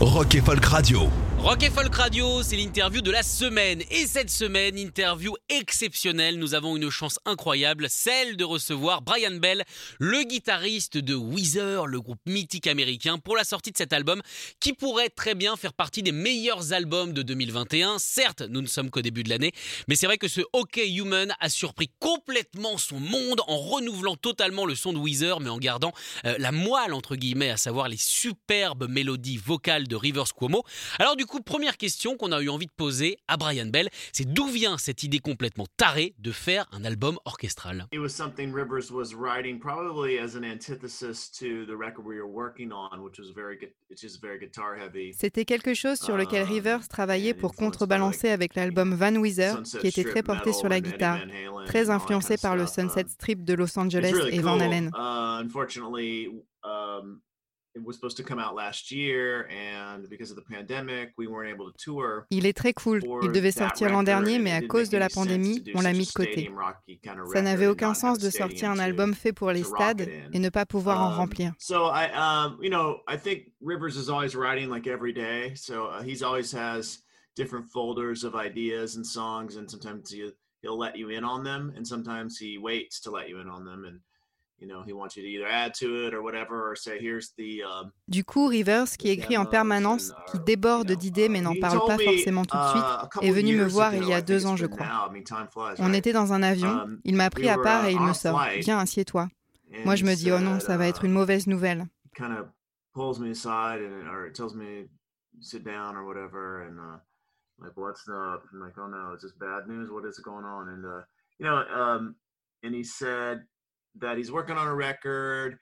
Rock et Folk Radio. Rock et Folk Radio, c'est l'interview de la semaine. Et cette semaine, interview exceptionnelle. Nous avons une chance incroyable, celle de recevoir Brian Bell, le guitariste de Weezer, le groupe mythique américain, pour la sortie de cet album qui pourrait très bien faire partie des meilleurs albums de 2021. Certes, nous ne sommes qu'au début de l'année, mais c'est vrai que ce OK Human a surpris complètement son monde en renouvelant totalement le son de Weezer, mais en gardant euh, la moelle, entre guillemets, à savoir les superbes mélodies vocales de Rivers Cuomo. Alors du coup, première question qu'on a eu envie de poser à Brian Bell, c'est d'où vient cette idée complètement tarée de faire un album orchestral? It was something Rivers was writing probably as an antithesis to the record we were working on, which was very gu- which is very guitar heavy. C'était quelque chose sur lequel Um, Rivers travaillait pour contrebalancer avec l'album Van Weezer, qui était très porté sur la guitare, très influencé par le. Sunset Strip de Los Angeles et Van. Halen. Was supposed to come out last year, and because of the pandemic, we weren't able to tour. Il est très cool. Il devait sortir l'an dernier, mais à cause de la pandémie, on l'a mis de côté. Ça n'avait aucun sens de sortir un album fait pour les stades et ne pas pouvoir en Um, remplir. So I, um, you know, I think Rivers is always writing like every day. So uh, he's always has different folders of ideas and songs, and sometimes he, he'll let you in on them, and sometimes he waits to let you in on them, and you know he wants you to either add to it or whatever, or say here's the. Du coup, Rivers, qui écrit en permanence, qui déborde d'idées mais n'en parle pas forcément tout de suite, est venu me voir il y a deux ans, je crois. On était dans un avion, Um, il m'a pris à part et il me sort Viens, assieds-toi. Moi, je me dis Oh non, ça va être une mauvaise nouvelle. Uh uh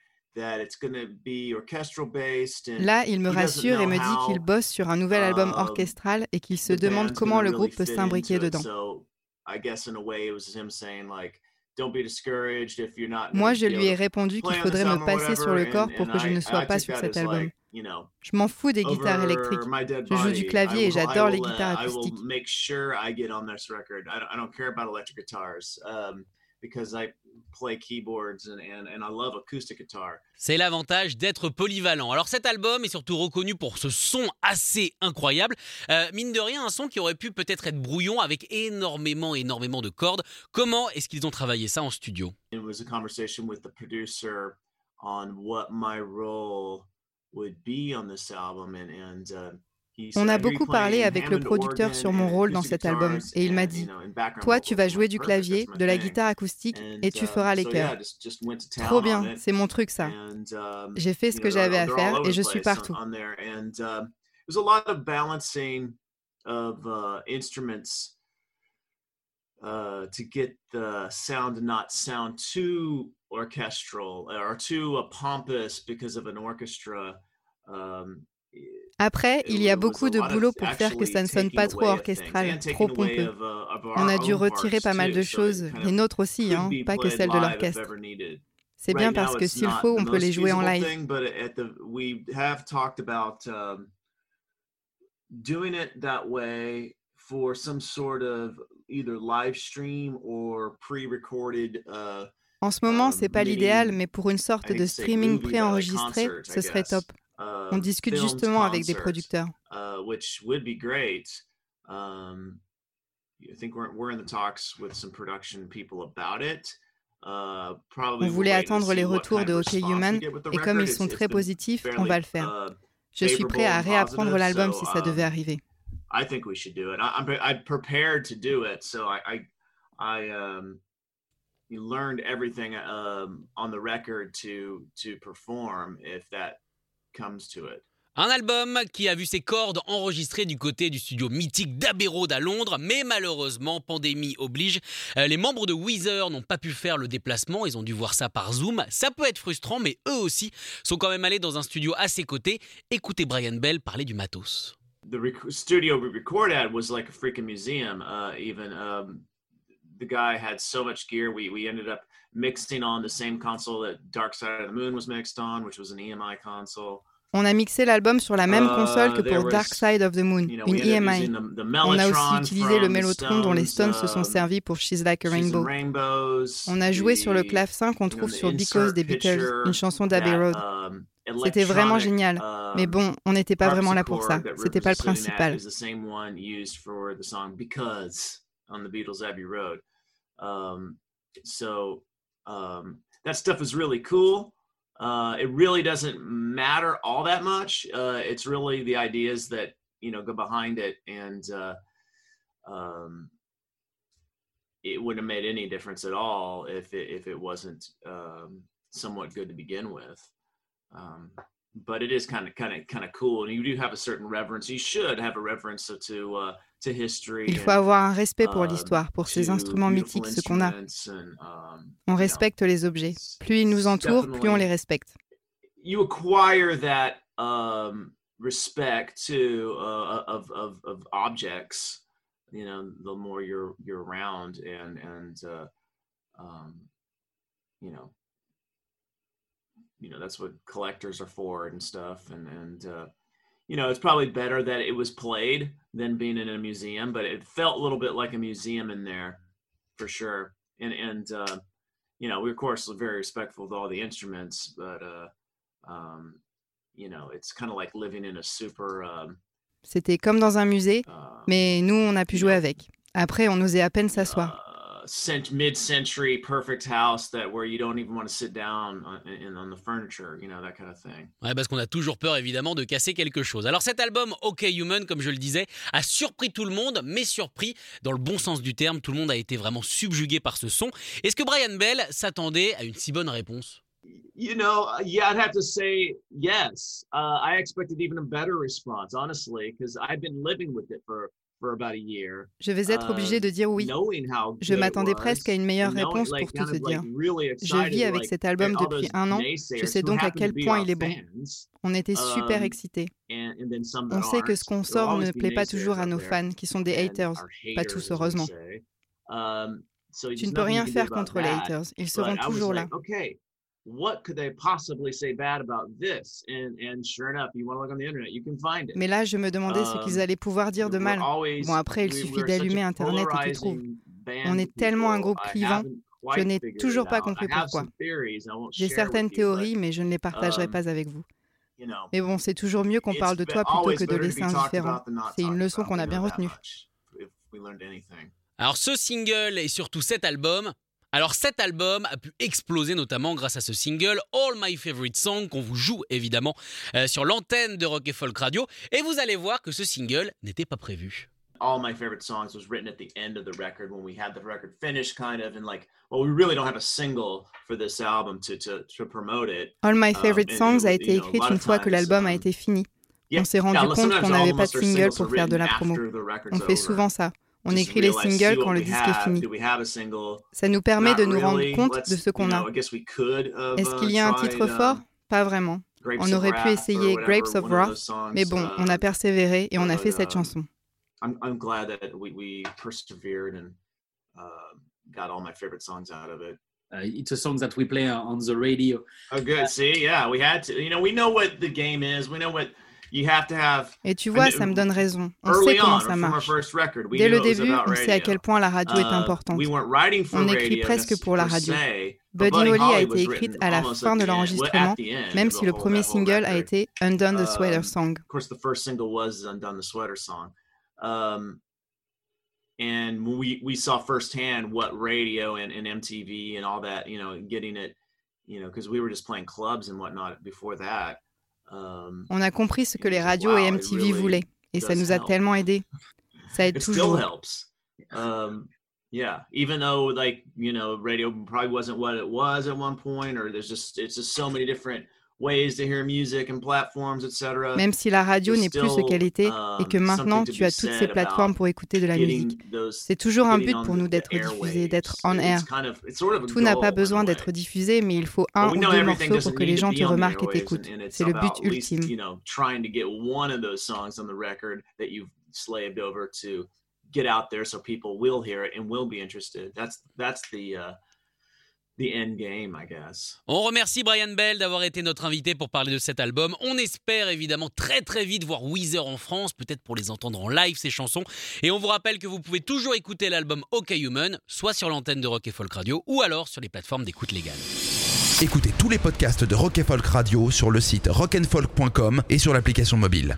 Là, il me rassure et me dit qu'il bosse sur un nouvel album um, orchestral et qu'il se the demande comment le groupe peut s'imbriquer dedans. So I guess in a way it was him saying like don't be discouraged if you're not Moi, je lui ai répondu qu'il faudrait me passer sur le corps pour que je I- ne sois pas sur cet album. Je m'en fous des guitares électriques. Je joue du clavier I et j'adore les uh, guitares will acoustiques. Because I play keyboards and, and, and I love acoustic guitar. C'est l'avantage d'être polyvalent. Alors cet album est surtout reconnu pour ce son assez incroyable. Euh, mine de rien, un son qui aurait pu peut-être être brouillon avec énormément, énormément de cordes. Comment est-ce qu'ils ont travaillé ça en studio? It was a conversation with the producer on what my role would be on this album and, and uh, On a "I hear you beaucoup parlé avec le producteur sur mon rôle dans cet album et il m'a dit Toi, tu vocals." vas jouer du "Perfect, clavier, de la thing." guitare acoustique et tu uh, feras les so, yeah, chœurs. Trop bien, c'est mon truc ça. Um, J'ai fait ce que j'avais à faire et je suis partout. uh, uh, uh, to get the sound to not sound too orchestral or too uh, pompous because of an orchestra. Um, Après, il y a beaucoup de boulot pour faire que ça ne sonne pas trop orchestral, trop pompeux. On a dû retirer pas mal de choses, les nôtres aussi, hein, pas que celles de l'orchestre. C'est bien parce que s'il faut, on peut les jouer en live. thing, but at the we have talked about um, doing it that way for some sort of either live stream or pre-recorded. Uh, En ce moment, c'est pas l'idéal, mais pour une sorte de streaming préenregistré, ce serait top. Um, On discute justement avec des producteurs. uh, which would be great. Um, I think we're we're in the talks with some production people about it. Uh, probably On voulait attendre les retours de we Human, et comme ils sont très positifs, on va le faire. uh, Je suis prêt à réapprendre l'album si ça um, devait arriver. I think we should do it. I'm I'm prepared to do it. So I I, I um learned everything um on the record to to perform if that comes to it. Un album qui a vu ses cordes enregistrées du côté du studio mythique d'Abbey Road à Londres, mais malheureusement, pandémie oblige, euh, les membres de Weezer n'ont pas pu faire le déplacement, ils ont dû voir ça par Zoom. Ça peut être frustrant, mais eux aussi sont quand même allés dans un studio à ses côtés. Écoutez Brian Bell parler du matos. The studio we recorded at was like a freaking museum. Uh, even um, the guy had so much gear. We we ended up mixing on the same console that Dark Side of the Moon was mixed on, which was an EMI console. On a mixé l'album sur la même uh, console que pour Dark Side of the Moon, une EMI. On a aussi utilisé le Mellotron dont les Stones se sont um, servis pour She's Like a Rainbow. On a joué sur le clavecin qu'on trouve sur Because des Beatles, une chanson d'Abbey Road. Um, C'était vraiment génial. Mais um, bon, on n'était pas vraiment là pour ça. C'était pas le principal. So um, that stuff is really cool. Uh, it really doesn't matter all that much. Uh, it's really the ideas that you know go behind it, and uh, um, it wouldn't have made any difference at all if it, if it wasn't um, somewhat good to begin with. But it is kind of kind of kind of cool, and you do have a certain reverence. You should have a reverence to uh, Il faut avoir un respect pour um, l'histoire, pour ces instruments mythiques, ce qu'on a. Um, on respecte les objets. Plus ils nous entourent, plus on les respecte. You acquire that um, respect to uh, of, of, of objects, you know, the more you're you're around, and and uh, um, you know, you know that's what collectors are for and stuff, and and uh, you know, it's probably better that it was played than being in a museum, but it felt a little bit like a museum in there for sure. And, and, uh, you know, we of course were very respectful of all the instruments, but, uh, um, you know, it's kind of like living in a super, um, C'était comme dans un musée, uh, mais nous, on a pu jouer avec. Après, on osait à peine s'asseoir. Uh, mid-century perfect house that where you don't even want to sit down on, on the furniture, you know, that kind of thing. Ouais, parce qu'on a toujours peur évidemment de casser quelque chose. Alors cet album OK Human, comme je le disais, a surpris tout le monde, mais surpris dans le bon sens du terme. Tout le monde a été vraiment subjugué par ce son. Est-ce que Brian Bell s'attendait à une si bonne réponse? You know, yeah, I'd have to say yes. Uh, I expected even a better response, honestly, because I've been living with it for je vais être obligé de dire oui. Je m'attendais presque à une meilleure réponse pour tout te dire. Je vis avec cet album depuis un an, je sais donc à quel point il est bon. On était super um, excités. On sait que ce qu'on sort ne plaît pas toujours à nos fans, qui sont des haters. Pas tous, heureusement. Um, tu ne peux rien faire contre les haters, ils seront toujours là what could they possibly say bad about this? And, and sure enough, you want to look on the internet, you can find it. Mais là, je me demandais ce qu'ils um, allaient pouvoir dire de mal. Bon, après, il suffit d'allumer Internet et tu trouves. On est tellement un groupe clivant. Je n'ai toujours pas compris pourquoi. J'ai certaines théories, mais je ne les partagerai um, pas avec vous. Mais bon, c'est toujours mieux qu'on parle de toi plutôt que de laisser indifférent. C'est une leçon qu'on a bien retenue. Alors ce single et surtout cet album, alors cet album a pu exploser notamment grâce à ce single All My Favorite Songs qu'on vous joue évidemment euh, sur l'antenne de Rock et Folk Radio et vous allez voir que ce single n'était pas prévu. All My Favorite Songs was written at the end of the record when we had the record finished kind of and like well we really don't have a single for this album to to, to promote it. All My um, Favorite Songs a été écrite une fois que l'album a um, été fini. On s'est rendu compte qu'on n'avait pas de single pour faire de la promo. On fait souvent ça. On écrit les singles quand le disque est fini. Ça nous permet de nous rendre compte de ce qu'on a. Est-ce qu'il y a un titre fort? Pas vraiment. On aurait pu essayer Grapes of Wrath, mais bon, on a persévéré et on a fait cette uh, chanson. I'm glad that we persevered and uh, got all my favorite songs out of it. Uh, it's a song that we play on the radio. Oh, good. See, yeah, we had to. You know, we know what the game is. We know what et tu vois, ça me donne raison. On sait comment ça marche. Dès le début, on sait à quel point la radio est uh, importante. On écrit presque pour la radio. Buddy Holly a été écrite à la fin de l'enregistrement, même si le premier single a été Undone the Sweater um, Song. Um, and we we saw firsthand what radio and, and MTV and all that, you know, getting it, you know, because we were just playing clubs and whatnot before that. Um, On a compris ce que les radios et MTV voulaient et ça nous a tellement aidé. Ça aide toujours. Um, yeah, even though like you know radio probably wasn't what it was at one point, or there's just it's just so many different Même si la radio n'est plus ce qu'elle était et que um, maintenant tu as toutes ces plateformes pour écouter de la musique, c'est toujours un but pour nous d'être diffusés, d'être en air. Tout n'a pas besoin d'être diffusé, mais il faut un ou deux morceaux pour que les gens te remarquent et t'écoutent. C'est le but ultime. get out there so people will hear it and will be interested. That's that's the uh, on remercie Brian Bell d'avoir été notre invité pour parler de cet album. On espère évidemment très très vite voir Weezer en France, peut-être pour les entendre en live ces chansons. Et on vous rappelle que vous pouvez toujours écouter l'album OK Human, soit sur l'antenne de Rock et Folk Radio ou alors sur les plateformes d'écoute légale. Écoutez tous les podcasts de Rock et Folk Radio sur le site rockandfolk.com et sur l'application mobile.